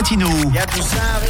Latino.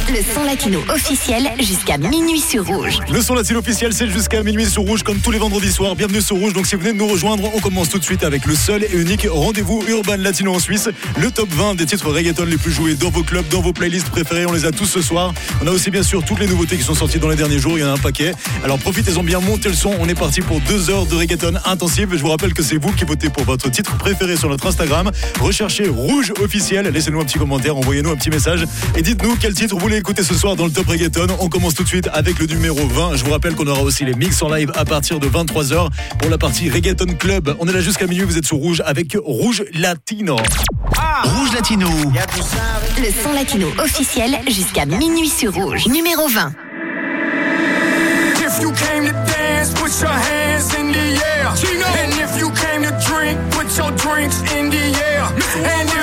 Le son latino officiel jusqu'à minuit sur Rouge. Le son latino officiel, c'est jusqu'à minuit sur Rouge, comme tous les vendredis soirs. Bienvenue sur Rouge. Donc, si vous venez de nous rejoindre, on commence tout de suite avec le seul et unique rendez-vous urbain latino en Suisse. Le top 20 des titres reggaeton les plus joués dans vos clubs, dans vos playlists préférées. On les a tous ce soir. On a aussi, bien sûr, toutes les nouveautés qui sont sorties dans les derniers jours. Il y en a un paquet. Alors, profitez-en bien, montez le son. On est parti pour deux heures de reggaeton intensive. Je vous rappelle que c'est vous qui votez pour votre titre préféré sur notre Instagram. Recherchez Rouge officiel. Laissez-nous un petit commentaire, envoyez-nous un petit message et dites-nous quel titre vous voulez écouter ce soir dans le Top Reggaeton. On commence tout de suite avec le numéro 20. Je vous rappelle qu'on aura aussi les mix en live à partir de 23h pour la partie Reggaeton Club. On est là jusqu'à minuit, vous êtes sur Rouge avec Rouge Latino. Rouge Latino. Le son latino officiel jusqu'à minuit sur Rouge. Numéro 20. If you came to dance, put your hands in the air. And if you came to drink, put your drinks in the air. And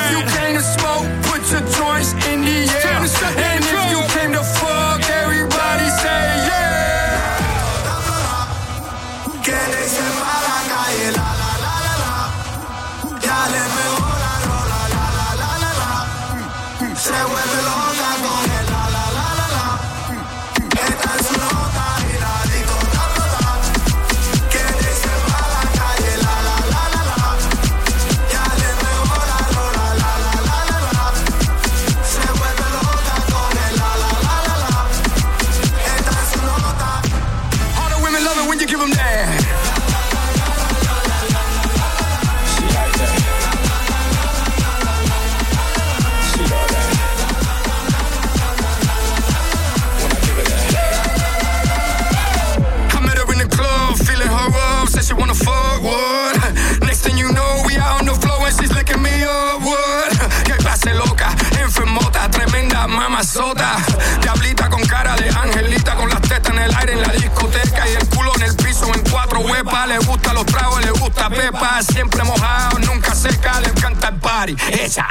Next thing you know, we out on the floor and she's licking me up, what? Que clase loca, enfermota, tremenda mamazota. Diablita con cara de angelita, con las tetas en el aire en la discoteca y el culo en el piso en cuatro huepas. Le gusta los tragos, le gusta pepa, siempre mojado, nunca seca, le encanta el party. Esa.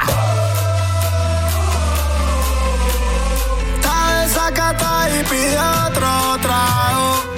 Está desacata y pide otro trago.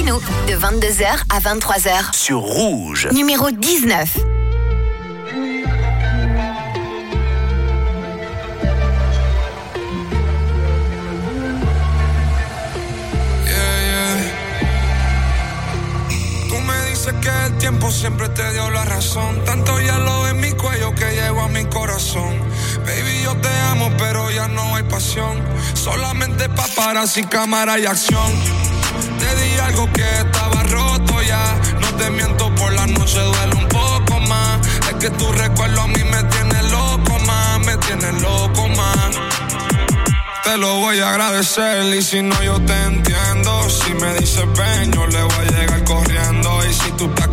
De 22h à 23h sur Rouge. Numéro 19. que el tiempo siempre te dio la razón. Tanto en mi cuello que llevo a mi corazón. Baby, yo te amo, pero ya no hay pasión. Solamente paparazzi, cámara y acción di algo que estaba roto ya. No te miento, por la noche duele un poco más. Es que tu recuerdo a mí me tiene loco más, me tiene loco más. Te lo voy a agradecer y si no yo te entiendo. Si me dices ven, yo le voy a llegar corriendo. Y si tú estás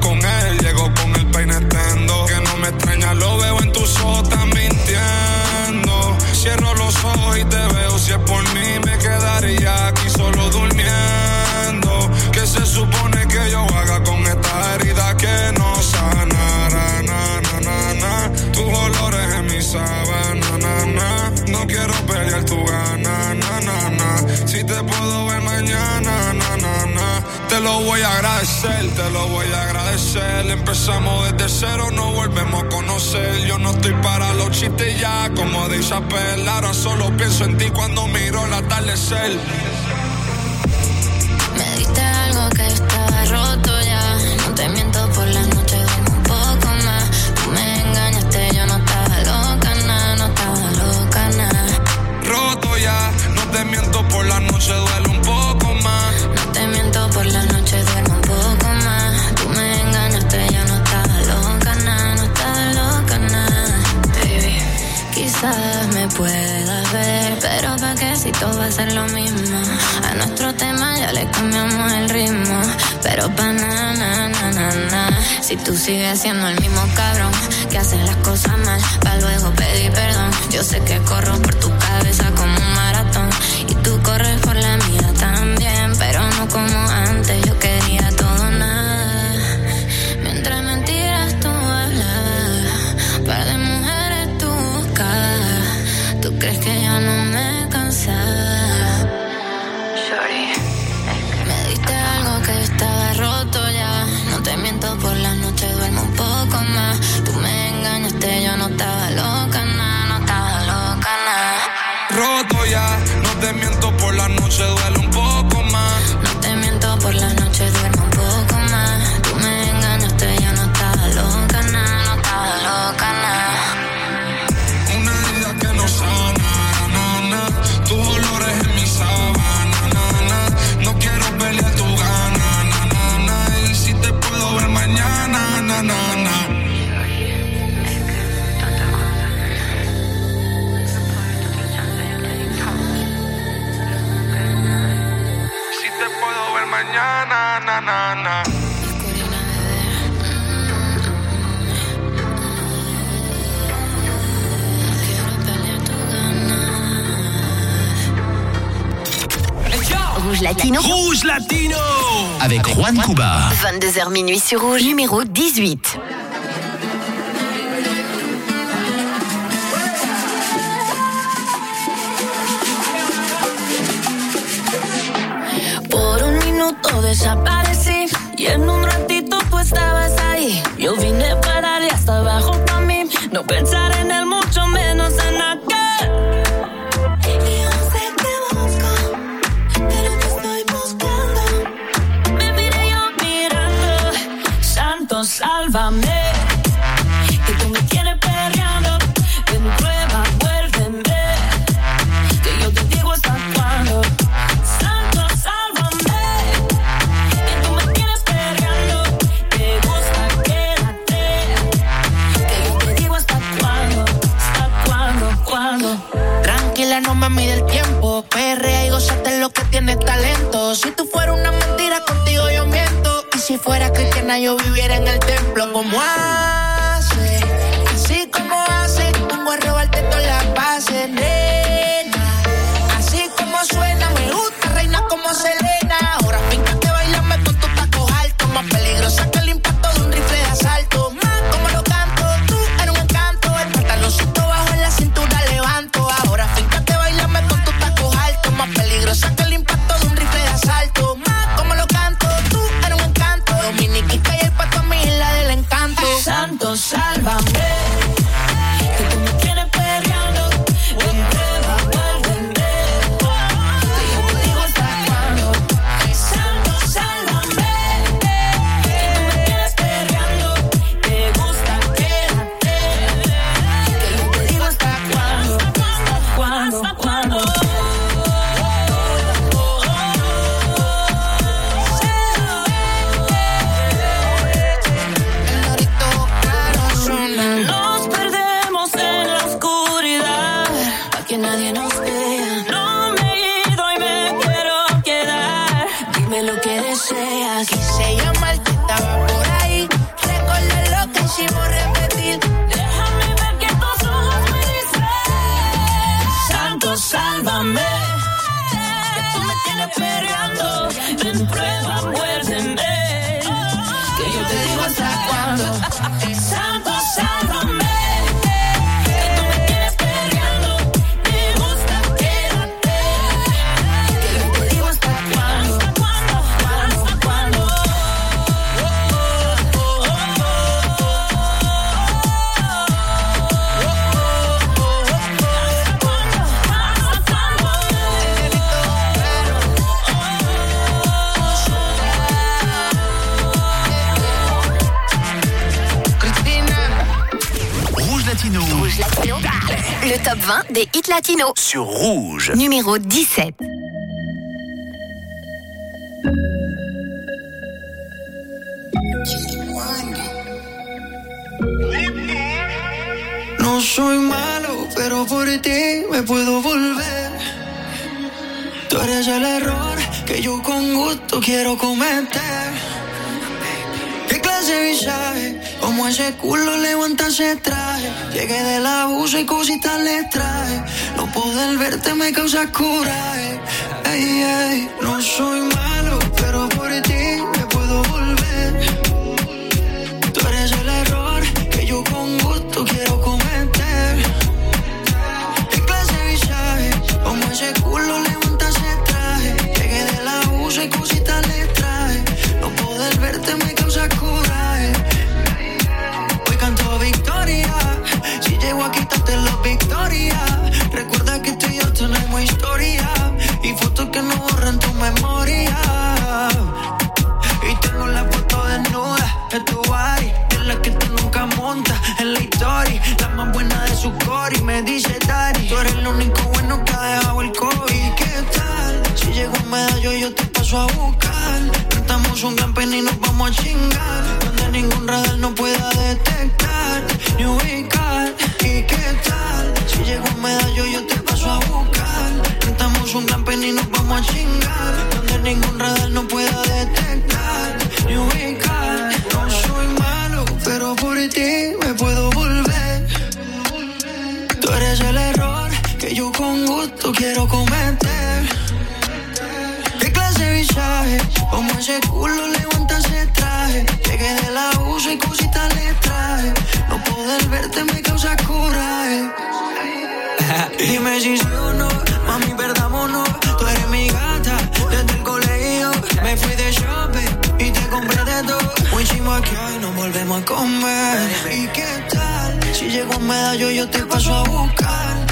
agradecer, te lo voy a agradecer. Empezamos desde cero, no volvemos a conocer. Yo no estoy para los chistes ya, como dice Apel. Ahora solo pienso en ti cuando miro el atardecer. todo va a ser lo mismo. A nuestro tema ya le cambiamos el ritmo. Pero pa' na, na, na, na. Si tú sigues siendo el mismo cabrón que hace las cosas mal, pa' luego pedir perdón. Yo sé que corro por tu cabeza como un maratón. Y tú corres por la mía también, pero no como antes. Rouge Latino. Rouge Latino Avec, Juan Cuba. 22h minuit sur Rouge, numéro 18. Por un minuto desaparecí y en un ratito tú estabas ahí. Yo vine a parar y hasta abajo para mí. No pensar en el mundo. 20 des hits latinos. Sur Rouge. Numéro 17. No soy malo, pero por ti me puedo volver. Tú eres el error que yo con gusto quiero cometer. ¿Qué clase de visaje? Como ese culo levanta ese traje. Llegué del abuso y cositas le traje. No poder verte me causa coraje. Ey, ey, no soy malo, pero por ti me puedo volver. Tú eres el error que yo con gusto quiero cometer. ¿Qué clase visaje? Como ese culo levanta ese traje. Llegué del abuso y cositas le paso a buscar. Cantamos un pena y nos vamos a chingar. Donde ningún radar no pueda detectar ni ubicar. ¿Y qué tal? Si llego un medallo yo te paso a buscar. Cantamos un pena y nos vamos a chingar. Donde ningún radar no pueda detectar ni ubicar. No soy malo, pero por ti me puedo volver. Tú eres el error que yo con gusto quiero cometer. ¿Qué clase de? Como ese culo levanta ese traje. Llegué del abuso y cositas le traje. No poder verte me causa coraje. Dime si sí o no, mami, perdámonos. Tú eres mi gata, desde el colegio me fui de shopping y te compré de todo. Muy chimo aquí hoy nos volvemos a comer. ¿Y qué tal? Si llego a un medallo yo te paso a buscar.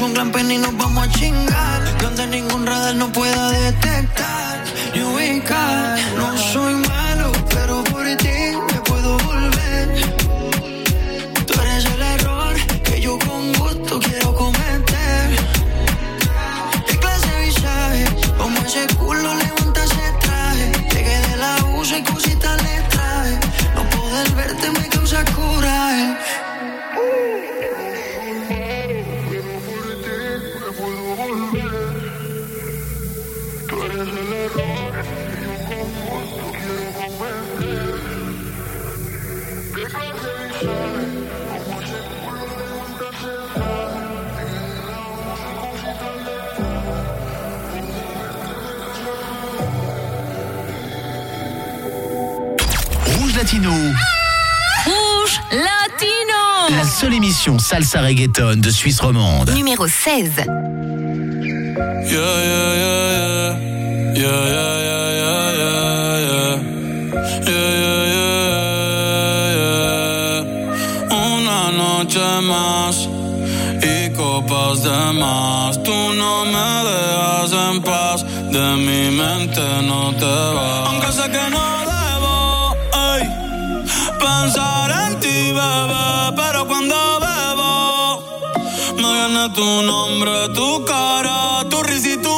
Un gran pen y nos vamos a chingar. Donde ningún radar no pueda detectar ni ubicar. No soy malo, pero por ti me puedo volver. Tú eres el error que yo con gusto quiero cometer. ¿Qué clase de visaje? Como ese culo levanta ese traje. Llegué del abuso y Latino. Rouge Latino. La seule émission salsa reggaeton de Suisse romande. Numéro 16. Yeah, yeah, yeah, yeah. Yeah, yeah, yeah, yeah, yeah, yeah. Yeah, yeah, yeah, yeah. Una noche más y copas de más. Tú no me dejas en paz. De mi mente no te vas. Aunque sé que no Pero cuando bebo, me viene tu nombre, tu cara, tu risa y tu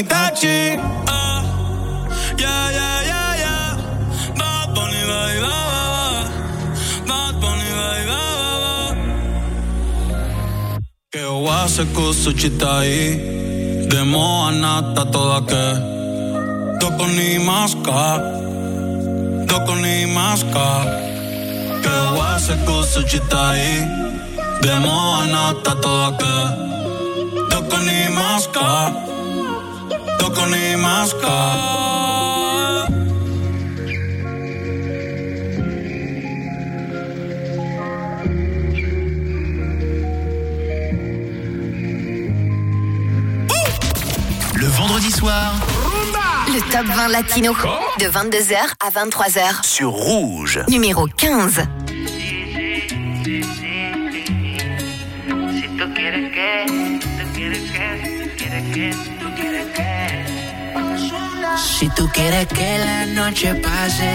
Itachi. Ah, Yeah, yeah, yeah, yeah. Bad Bunny, ba. Que anata toda que. Doko ni Que wase kusuchitai Demo anata toda que. Doko ni maska Doko ni maska Le vendredi soir Le top 20 latino. De 22h à 23h. sur Rouge. Numéro 15. Si tú quieres que la noche pase,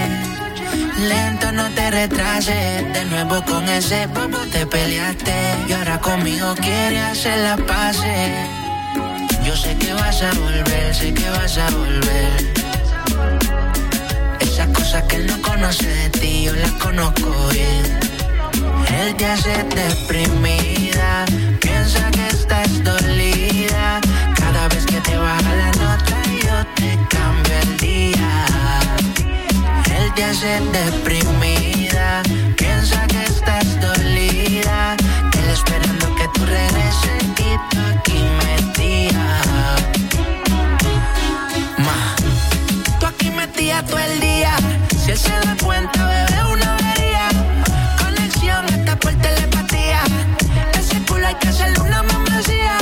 lento no te retrases. De nuevo con ese bobo te peleaste. Y ahora conmigo quieres hacer la pase. Yo sé que vas a volver, sé que vas a volver. Esas cosas que él no conoce de ti, yo las conozco bien. Él te hace deprimida, piensa que estás dolida. Cada vez que te baja te cambio el día. Él te hace deprimida, piensa que estás dolida. Él esperando que tú regreses y tú aquí metida. Ma, tú aquí metida todo el día. Si él se da cuenta, bebé, una avería. Conexión hasta por telepatía. Ese culo hay que hacerle una membresía.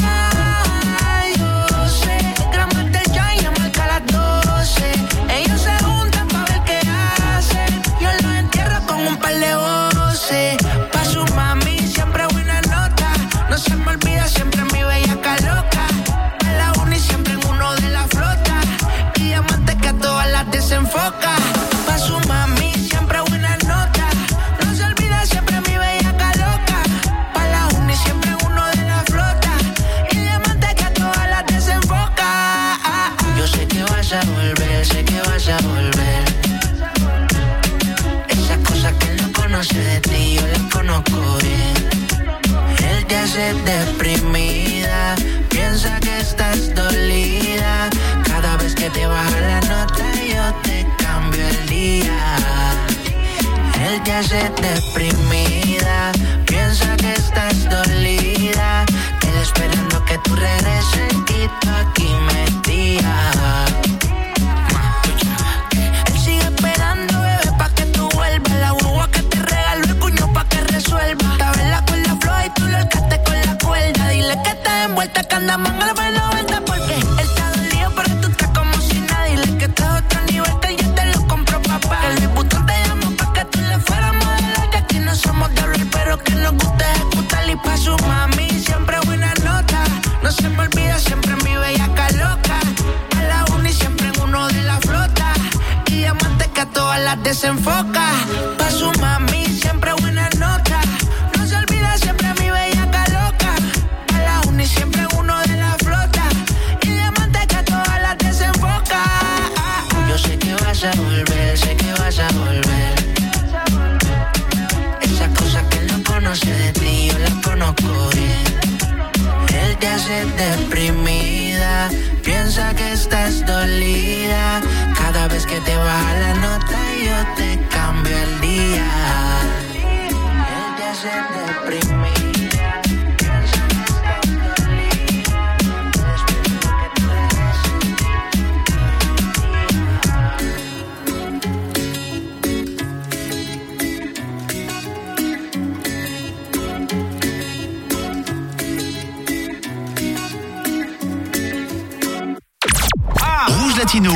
Rouge Latino.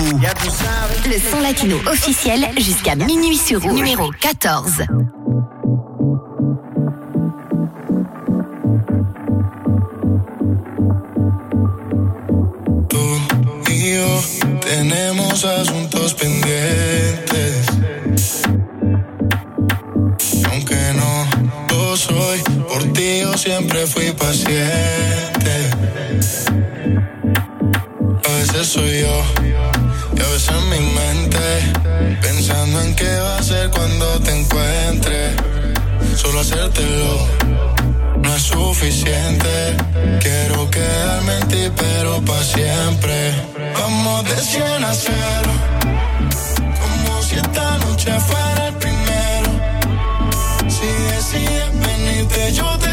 Le son latino officiel jusqu'à minuit sur Rouge. Numéro 14. Tú y tenemos asuntos pendientes. Aunque no lo soy, por ti yo siempre fui paciente. soy yo. Y a veces en mi mente, pensando en qué va a ser cuando te encuentre. Solo hacértelo no es suficiente. Quiero quedarme en ti, pero para siempre. Vamos de 100 a 0. Como si esta noche fuera el primero. Si decides venirte, yo te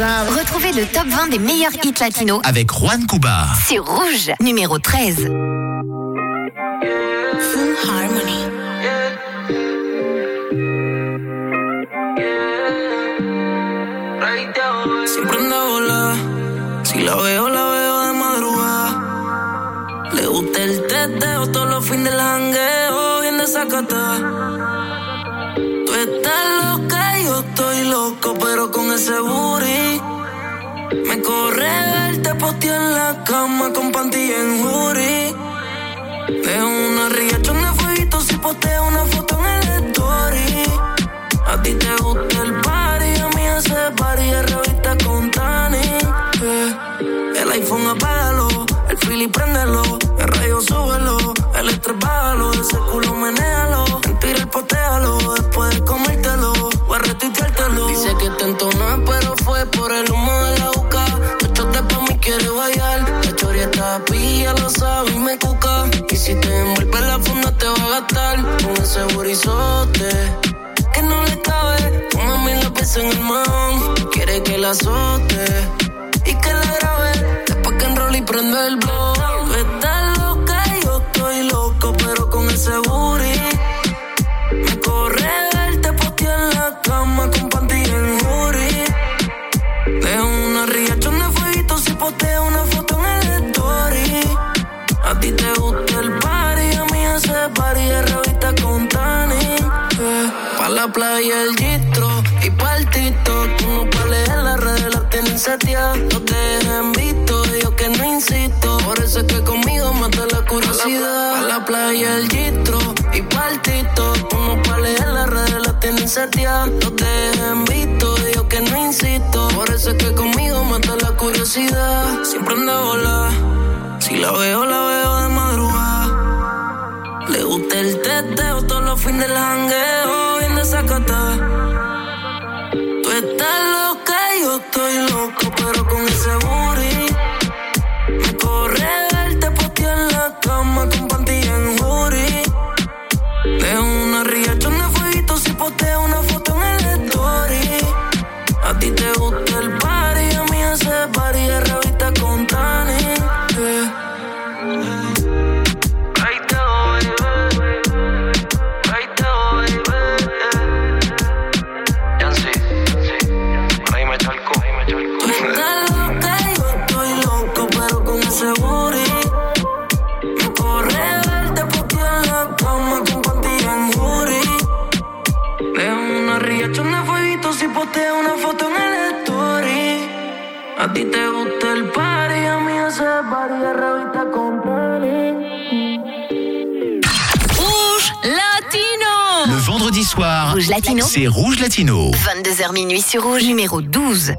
Retrouvez le top 20 des meilleurs hits latinos avec Juan Cuba. C'est Rouge, numéro 13. te envuelve la funda te va a gastar con ese burizote que no le cabe. Tu mami la pesa en el man, quiere que la azote y que la grabe. Después que enrola y prende el blog. Está loca, y yo estoy loco, pero con el seguro. No te dejen visto, yo que no insisto. Por eso es que conmigo mata la curiosidad. A la, playa, el gistro y partito. Como para leer las redes, la tienen satear. No te dejen visto, yo que no insisto. Por eso es que conmigo mata la curiosidad. Siempre anda bola. Si la veo, la veo de madrugada. Le gusta el teteo, todos los fines del jangueo, bien desacatada. Tú estás loca Estoy loco, pero con Rouge Latino. c'est Rouge Latino. 22h minuit sur Rouge, numéro 12.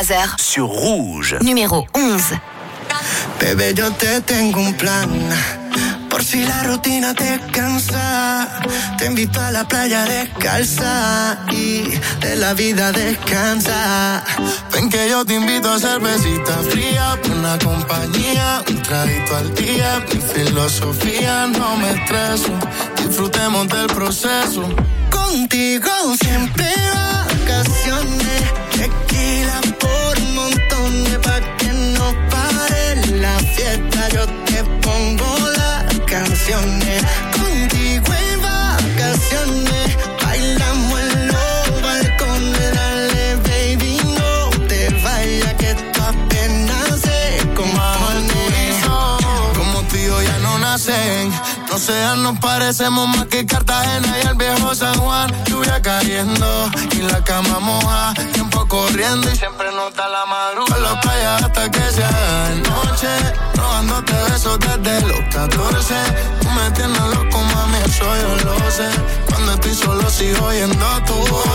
23h. sur Rouge. Numéro 11. Bebé, yo te tengo un plan. Por si la rutina te cansa, te invito a la playa descalza y de la vida descansa. Ven que yo te invito a cervecita fría, una compañía, un traguito al día. Mi filosofía no me estreso, disfrutemos del proceso. Contigo siempre vacaciones, tequila por montones pa' que no pare la fiesta. Yo te pongo las canciones, contigo en vacaciones, bailamos en los balcones. Dale, baby, no te vayas que esto apenas se compone. Como tú yo ya no nacen. No sean, nos parecemos más que Cartagena y el viejo San Juan. Lluvia cayendo y la cama moja. Tiempo corriendo y siempre nos da la madrugada. La playa hasta que sea de noche. Robándote besos desde los 14. Tú me tienes loco, mami, eso yo lo sé. Cuando estoy solo sigo oyendo tu voz.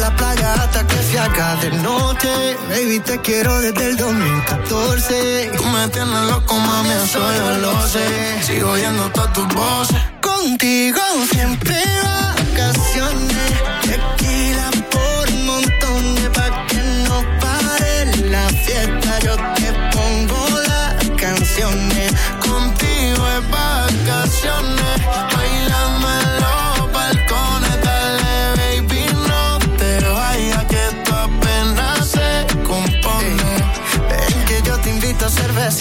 La playa hasta que se haga de noche. Baby, te quiero desde el 2014. Tú me tienes loco, mami, eso yo lo. Sigo oyendo todas tus voces. Contigo siempre vacaciones.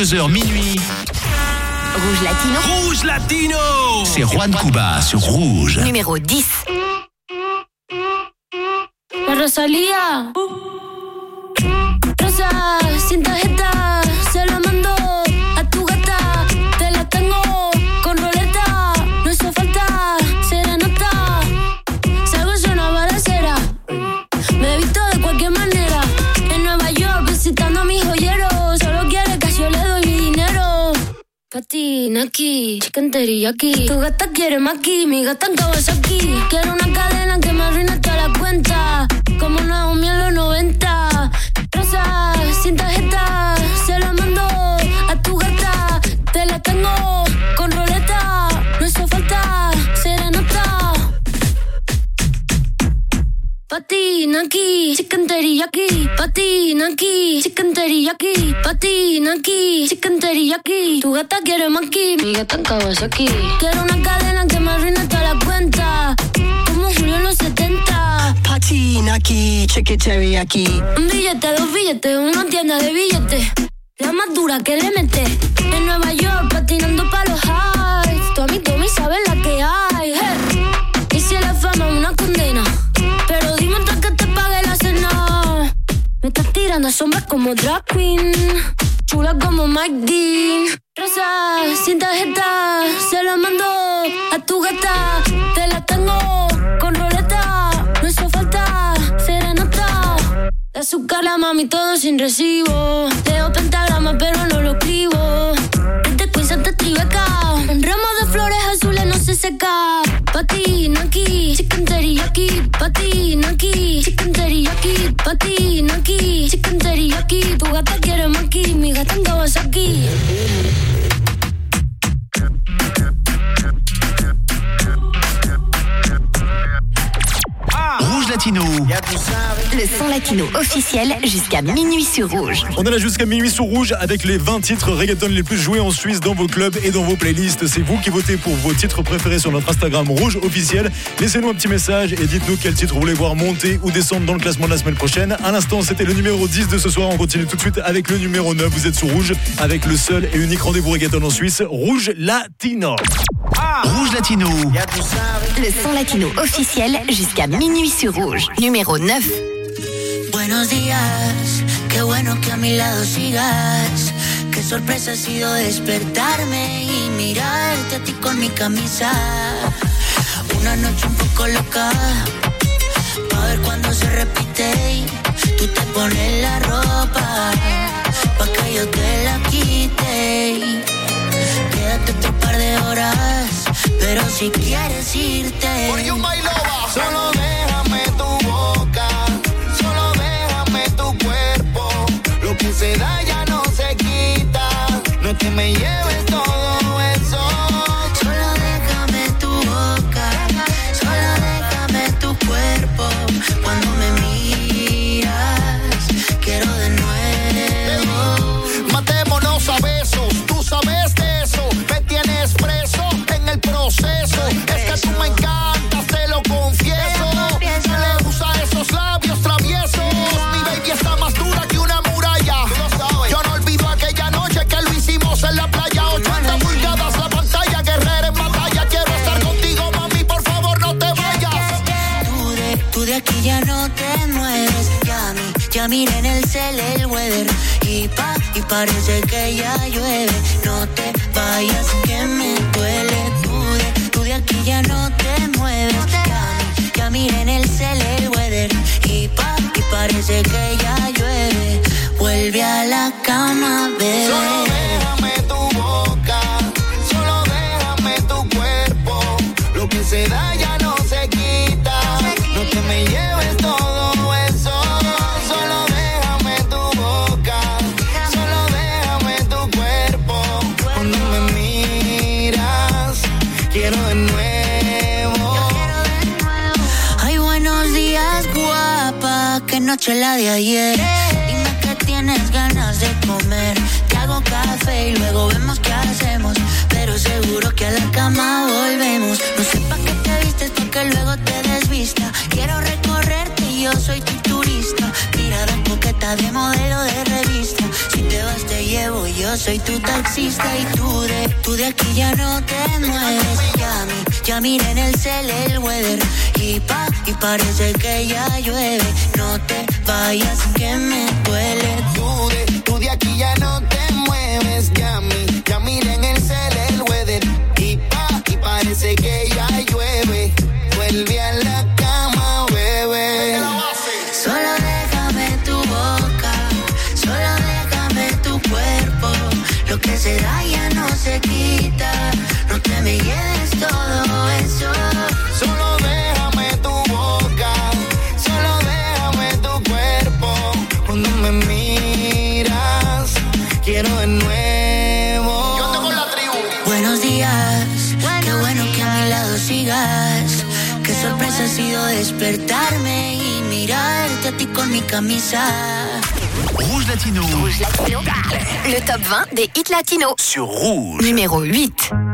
22h minuit. Rouge Latino. Rouge Latino C'est Juan Cuba sur Rouge. Numéro 10. La Rosalía. Patina aquí, chicken teriyaki. Tu gata quiere maki, mi gata en Kawasaki. Quiero una cadena que me arruine toda la cuenta. Como teriyaki, chicken teriyaki, patina aquí, chicken teriyaki, patina aquí, chicken teriyaki. Tu gata quiere maki, mi gata en Kawasaki. Quiero una cadena que me arruine toda la cuenta, como Julio en los 70. Patina aquí, chicken teriyaki. Un billete, dos billetes, una tienda de billetes. La más dura que le mete. En Nueva York, patinando pa' los highs. Tu amigo me sabe la que hay. Estás tirando a sombras como drag queen. Chula como Mike Dean. Rosa, sin tarjeta. Se la mando a tu gata. Te la tengo con roleta. No hizo falta serenata. De azúcar la mami todo sin recibo. Leo pentagrama pero no lo escribo. Este quiz te tribeca. Un ramo de flores azules no se seca. Patina aquí, chicken teriyaki. Patina aquí, chicken teriyaki. Aquí, chicken teriyaki. Tu gata quiere maki, mi gata en Kawasaki. Officiel jusqu'à minuit sur Rouge. On est là jusqu'à minuit sur Rouge avec les 20 titres reggaeton les plus joués en Suisse dans vos clubs et dans vos playlists. C'est vous qui votez pour vos titres préférés sur notre Instagram Rouge officiel. Laissez-nous un petit message et dites-nous quel titre vous voulez voir monter ou descendre dans le classement de la semaine prochaine. À l'instant, c'était le numéro 10 de ce soir. On continue tout de suite avec le numéro 9. Vous êtes sur Rouge avec le seul et unique rendez-vous reggaeton en Suisse, Rouge Latino. Rouge Latino. Le son latino officiel jusqu'à minuit sur Rouge. Numéro 9. Buenos días, qué bueno que a mi lado sigas. Qué sorpresa ha sido despertarme y mirarte a ti con mi camisa. Una noche un poco loca, pa' ver cuando se repite. y Tú te pones la ropa, pa' que yo te la quite. Quédate otro par de horas, pero si quieres irte. Solo déjame se da ya no se quita. No te me lleves mi, ya miré en el cel el weather. Y pa, y parece que ya llueve. No te vayas, que me duele. Tú de, tú de aquí ya no te mueves. Ya, ya miré en el cel el weather. Y pa, y parece que ya llueve. Vuelve a la cama, bebé. Solo déjame tu boca, solo déjame tu cuerpo. Lo que se da la de ayer. Dime que tienes ganas de comer. Te hago café y luego vemos qué hacemos. Pero seguro que a la cama volvemos. No sé pa' qué te vistes porque luego te desvista. Quiero recorrerte y yo soy tu turista. Tirada coqueta de modelo de llevo, yo soy tu taxista. Y tú de, tú de aquí ya no te mueves. Ya, ya miré en el cel el weather. Y pa, y parece que ya llueve. No te vayas que me duele. Tú de, tú de aquí ya no te mueves, ya ya miré en el cel despertarme y mirarte a ti con mi camisa. Rouge Latino. Rouge Latino. Le top 20 des hits latinos. Sur Rouge. Numéro 8.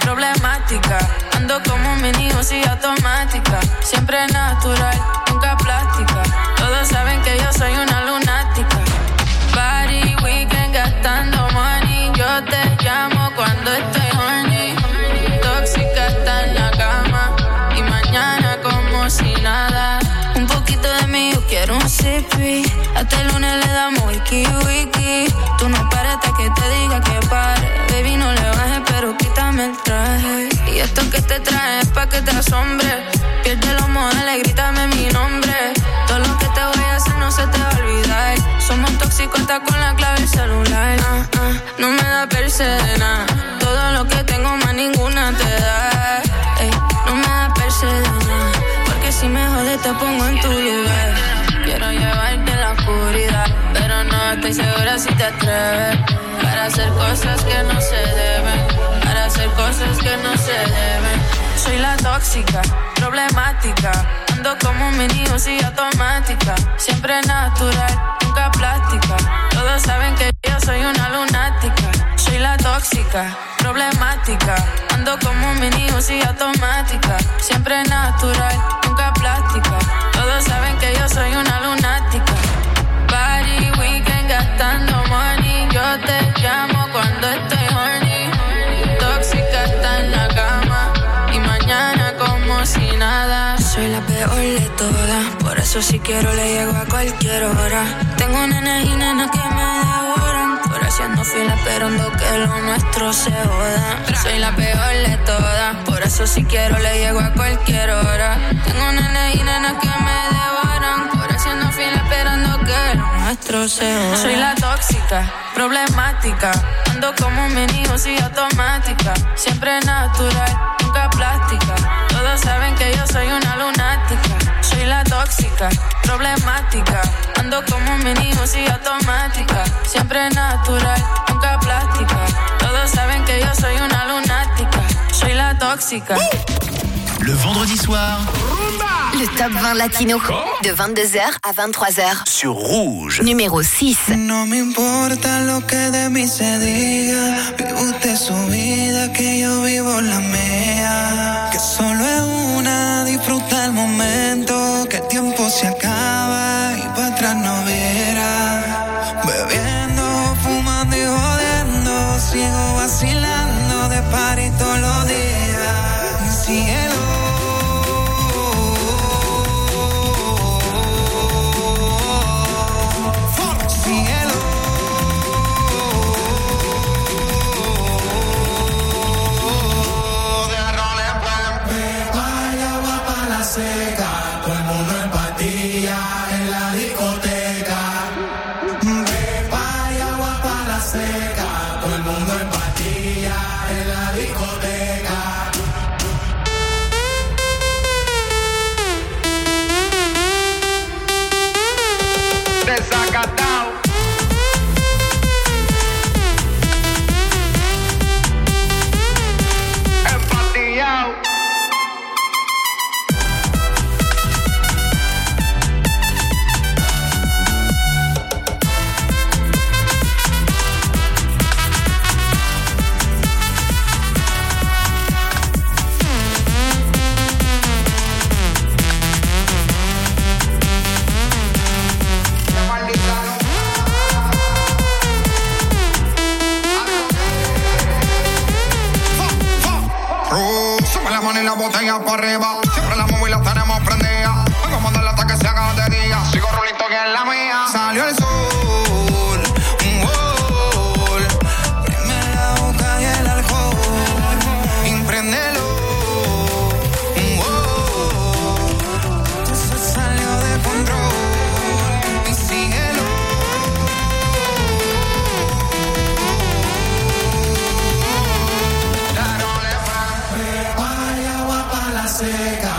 problemática. Ando como un mini y automática. Siempre natural, nunca plástica. Todos saben que yo soy una lunática. Party weekend gastando money. Yo te llamo cuando estoy horny. Tóxica está en la cama. Y mañana como si nada. Un poquito de mí, yo quiero un sippy. Hasta el lunes le damos wiki wiki. Tú no paras hasta que te diga que esto que te trae es pa' que te asombre. Pierde los modales, grítame mi nombre. Todo lo que te voy a hacer no se te va a olvidar. Somos tóxicos hasta con la clave y celular. Ah, ah, no me da persena. Todo lo que tengo más ninguna te da. No me da persena. Porque si me jodes te pongo en tu lugar. Quiero llevarte a la oscuridad. Pero no estoy segura si te atreves. Para hacer cosas que no se deben. Hacer cosas que no se deben. Soy la tóxica, problemática. Ando como un mini y automática. Siempre natural, nunca plástica. Todos saben que yo soy una lunática. Soy la tóxica, problemática. Ando como un mini y automática. Siempre natural, nunca plástica. Todos saben que yo soy una lunática. Party weekend gastando money. Yo te llamo cuando Peor de todas, por eso si quiero le llego a cualquier hora. Tengo nenes y nenas que me devoran, por haciendo fila esperando que lo nuestro se joda. Soy la peor de todas, por eso si quiero le llego a cualquier hora. Tengo nenes y nenas que me devoran, por haciendo fila esperando Soy la tóxica, problemática, ando como un mini y automática, siempre natural, nunca plástica. Todos saben que yo soy una lunática. Soy la tóxica, problemática. Ando como un mini y automática. Siempre natural, nunca plástica. Todos saben que yo soy una lunática. Soy la tóxica. Le vendredi soir Le top 20 latino de 22h à 23h. sur Rouge. Numéro 6. No me importa lo que de mí se diga. Vive usted su vida, que yo vivo la mía. Que solo es una, disfruta el momento. Que el tiempo se acaba y para atrás no viera. Bebiendo, fumando y jodiendo. Sigo vacilando de party para arriba. Seca,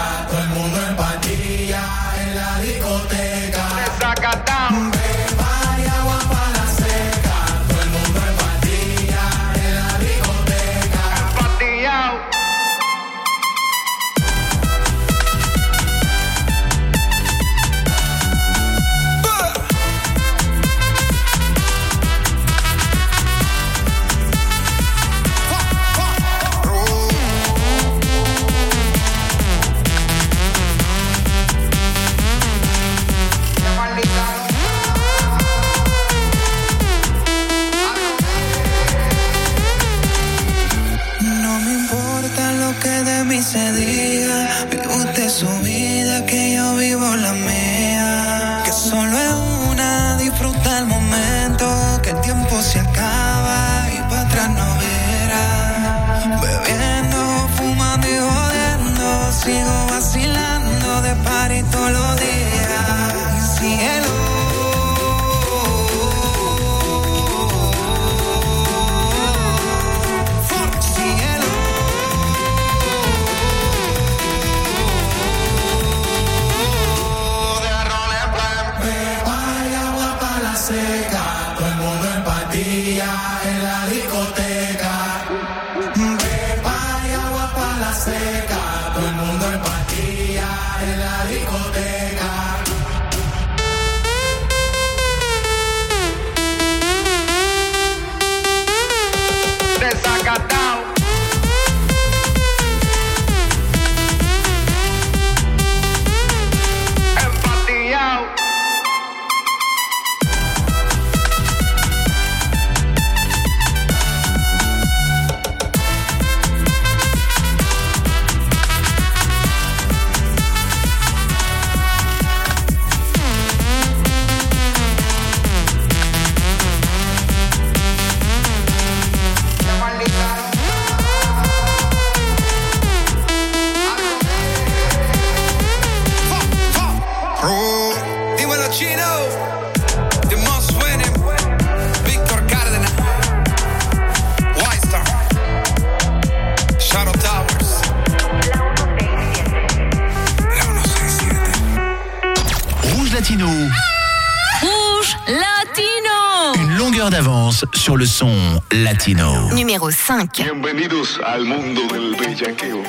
sur le son latino. Numéro 5. Bienvenidos al mundo del bellaqueo.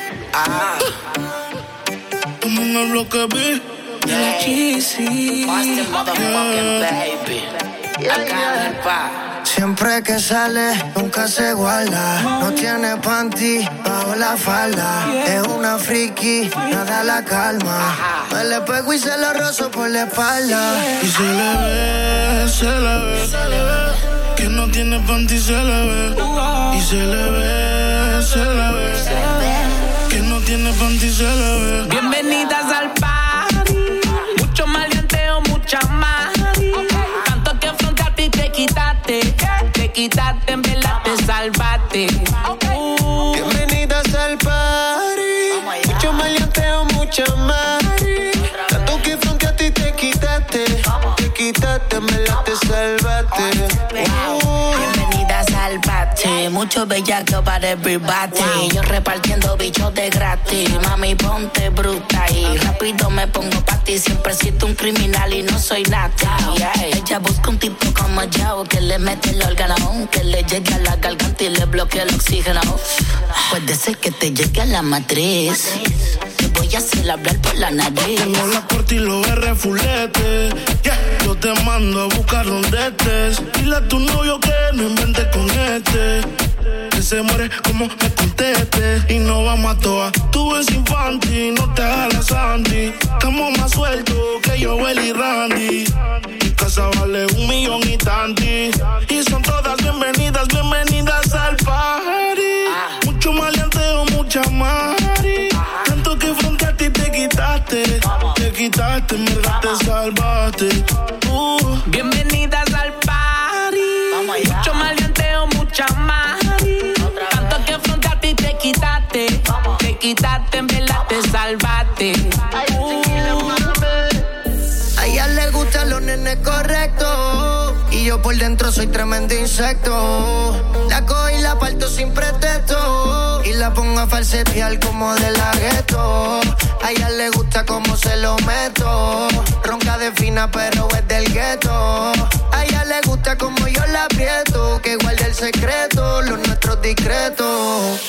Cheesy. Siempre que sale, nunca se guarda. No tiene panty bajo la falda. Es una friki, nada la calma. Me le pego y se lo rozo por la espalda. Y se le ve, se le ve, se le ve. No tiene panty, se le ve. Y se le ve, se le ve. Que no tiene panty, se le ve. Bienvenidas al party. Mucho maleanteo, mucha más. Tanto que frente a ti te quitaste. Te quitaste, en verdad te salvaste. Mucho bellaco para everybody. Yo repartiendo bichos de gratis. Mami, ponte bruta y rápido me pongo pa' ti. Siempre siento un criminal y no soy nada. Ella busca un tipo como yo que le mete el órgano, que le llegue a la garganta y le bloquee el oxígeno. Puede ser que te llegue a la matriz. Te voy a hacer hablar por la nariz. Tengo la corte y los R fulete. Yeah. Yo te mando a buscar donde estés. Dile a tu novio que no invente con este. Que se muere como me conteste. Y no vamos a toa. Tú ves infantil, no te hagas Sandy. Estamos más sueltos que yo, y Randy. Casa vale un millón y tanti. Y son todas bienvenidas, bienvenidas al party. Mucho maleanteo, mucha mari. Tanto que frente a ti te quitaste. Te quitaste, en te salvaste. Por dentro soy tremendo insecto. La cojo y la parto sin pretexto. Y la pongo a falsetear como de la gueto. A ella le gusta como se lo meto. Ronca de fina, pero es del gueto. A ella le gusta como yo la aprieto. Que guarde el secreto, los nuestros discretos.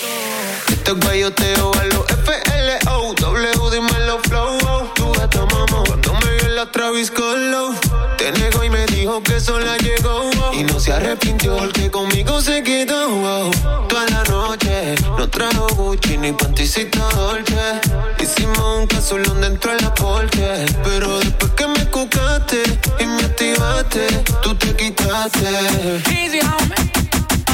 Este guayoteo a los FLO. W, dímelo flow. Tu gata mamá. Cuando me vio la Travis Scott dijo que sola llegó. Y no se arrepintió porque conmigo se quedó. Toda la noche no trajo Gucci ni panticita Dolce. Hicimos un casolón dentro de la porche. Pero después que me cucaste y me activaste, tú te quitaste. Easy, homie.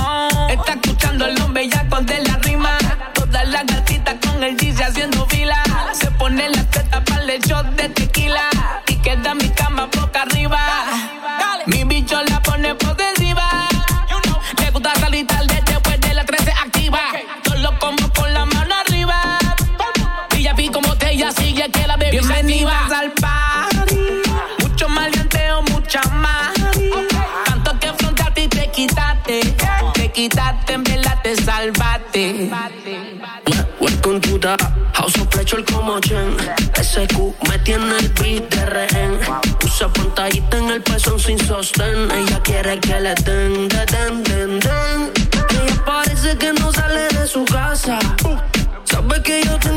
Oh, Está escuchando el nombre ya de la rima. Todas las gatitas con el Gigi haciendo fila. Se pone la teta para el shot de tequila. Bienvenidas al party. Mucho maleanteo, mucha más. Tanto que frente a ti te quitaste. Te quitaste, en verdad te salvaste. Welcome to the House of Pleasure como Chen SQ me tiene el beat de rehén Usa pantallita en el pezón sin sostén Ella quiere que le den, de den, den, den Ella parece que no sale de su casa Sabe que yo tengo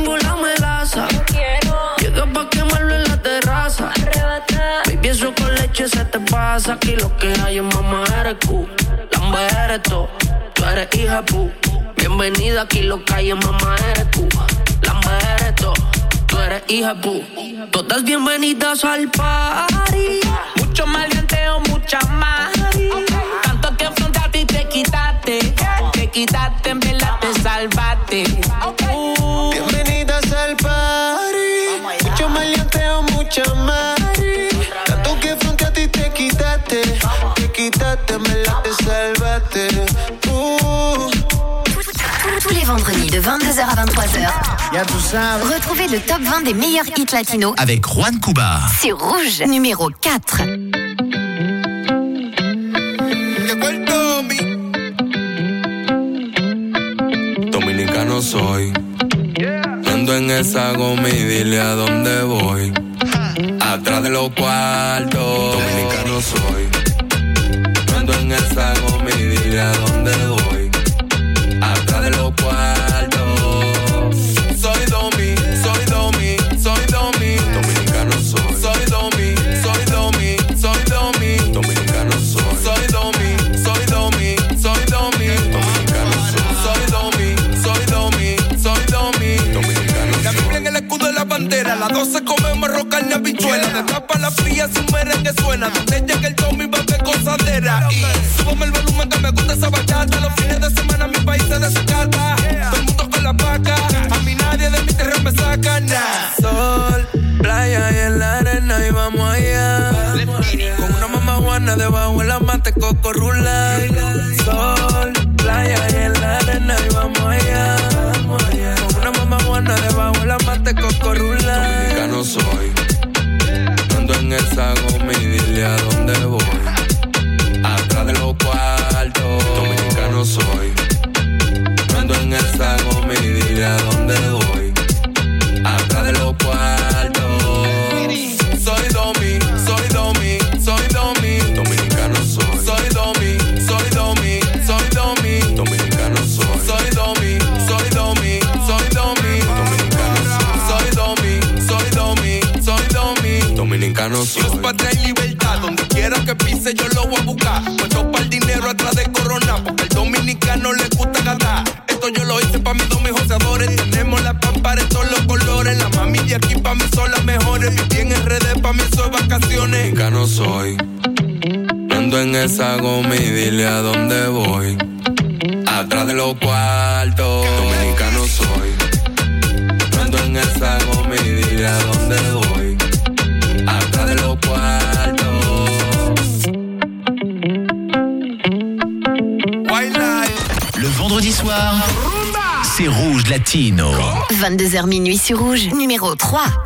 Aquí lo que hay es mamá eres Q Lambe eres tú, tú eres hija pu Bienvenida aquí lo que hay es mamá eres tú Lambe eres tú, tú eres hija pu Todas bienvenidas al party Mucho maleanteo, mucha más. Tanto que frente a ti te quitaste. Te quitaste, en verdad te salvaste. 22h à 23h. Tout ça. Retrouvez le top 20 des meilleurs hits latinos avec Juan Cuba. C'est Rouge, numéro 4. Dominicano soy. Ando en esa goma y dile a dónde voy. Ah. Atrás de los cuartos. Dominicano soy. Ando en esa goma y dile a dónde voy entera. A las 12 comemos roca en la bichuela. De tapa la fría sin merengue suena. Donde llega el domingo bebé cosadera. Y súbame el volumen que me gusta esa bachata. Los fines de semana mi país se desacata. Todo el mundo con la vaca. A mí nadie de mi tierra me saca nada. Sol, playa y en la arena y vamos allá. Con una mamá guana debajo el amante coco rula. Sol, playa y en la arena y vamos allá. Con una mamá guana debajo el amante coco rula no soy. Ando en el sagoma y dile a dónde voy. Atrás de los cuartos, dominicano soy 22h minuit sur Rouge, numéro 3.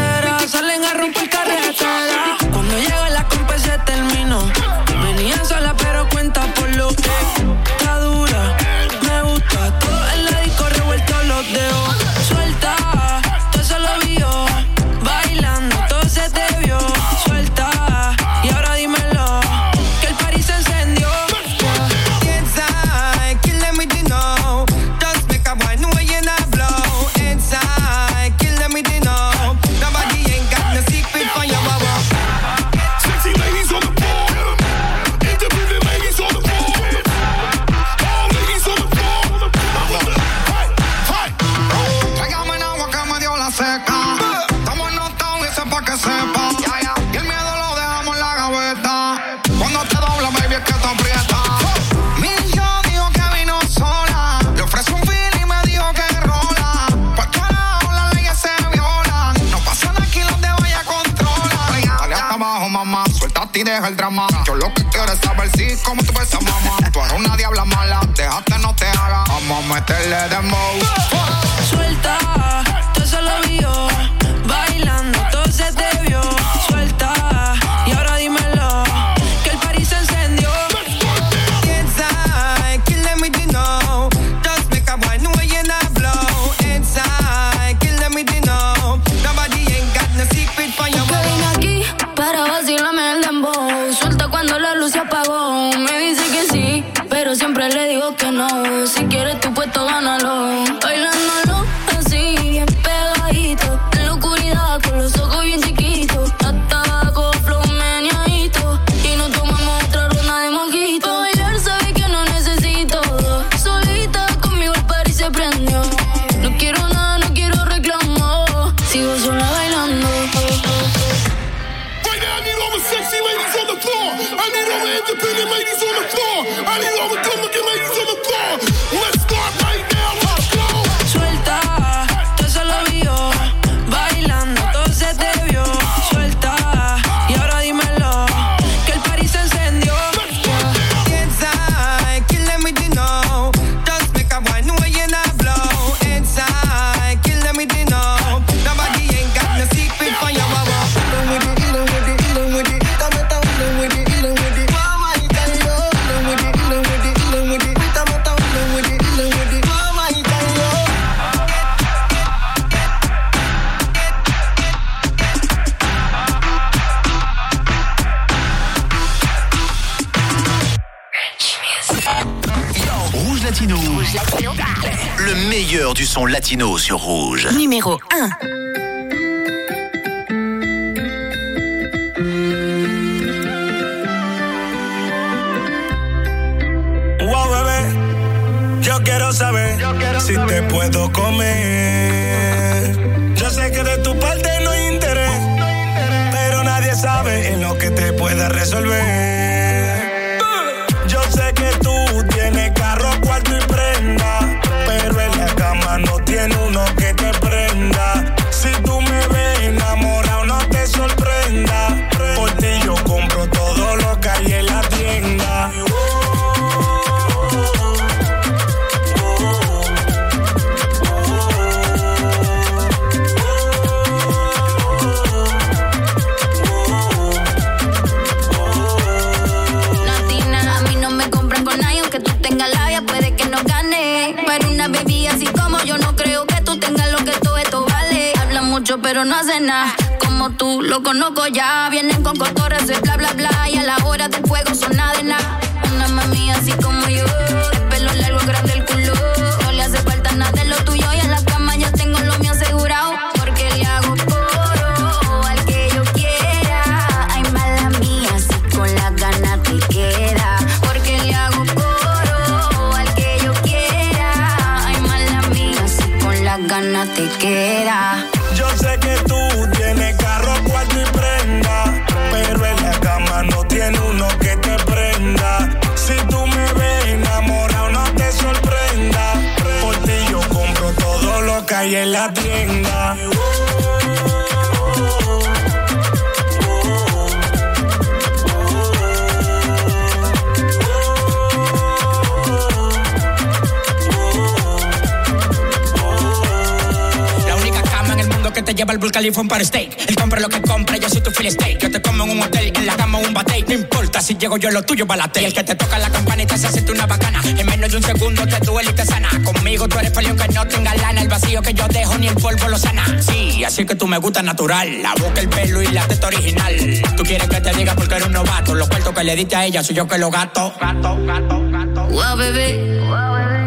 son latino sur rouge. Numéro 1. quiero saber yo quiero si saber. te puedo comer. Yo sé que de tu parte no hay interés, no hay interés. pero nadie sabe en lo que te pueda resolver. no hace nada. Como tú, lo conozco ya. Vienen con cotores de bla, bla, bla. Y a la hora del fuego son nada de nada la tienda. Te Khalifa un para steak. Él compra lo que compra, yo soy tu fiel steak. Yo te como en un hotel, en la cama un bate. No importa si llego yo, lo tuyo balate. Y el que te toca la campanita se hace una bacana. En menos de un segundo te duele y te sana. Conmigo tú eres feliz que no tenga lana. El vacío que yo dejo ni el polvo lo sana. Sí, así que tú me gusta natural. La boca, el pelo y la teta original. Tú quieres que te diga porque eres un novato. Los cuartos que le diste a ella soy yo que lo gato. Gato, gato, gato. Wow, bebé,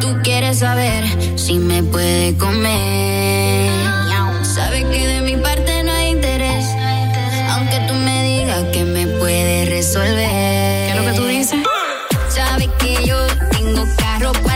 tú quieres saber si me puede comer. Sabes que de resolver. ¿Qué es lo que tú dices? Sabes que yo tengo carro, cuarto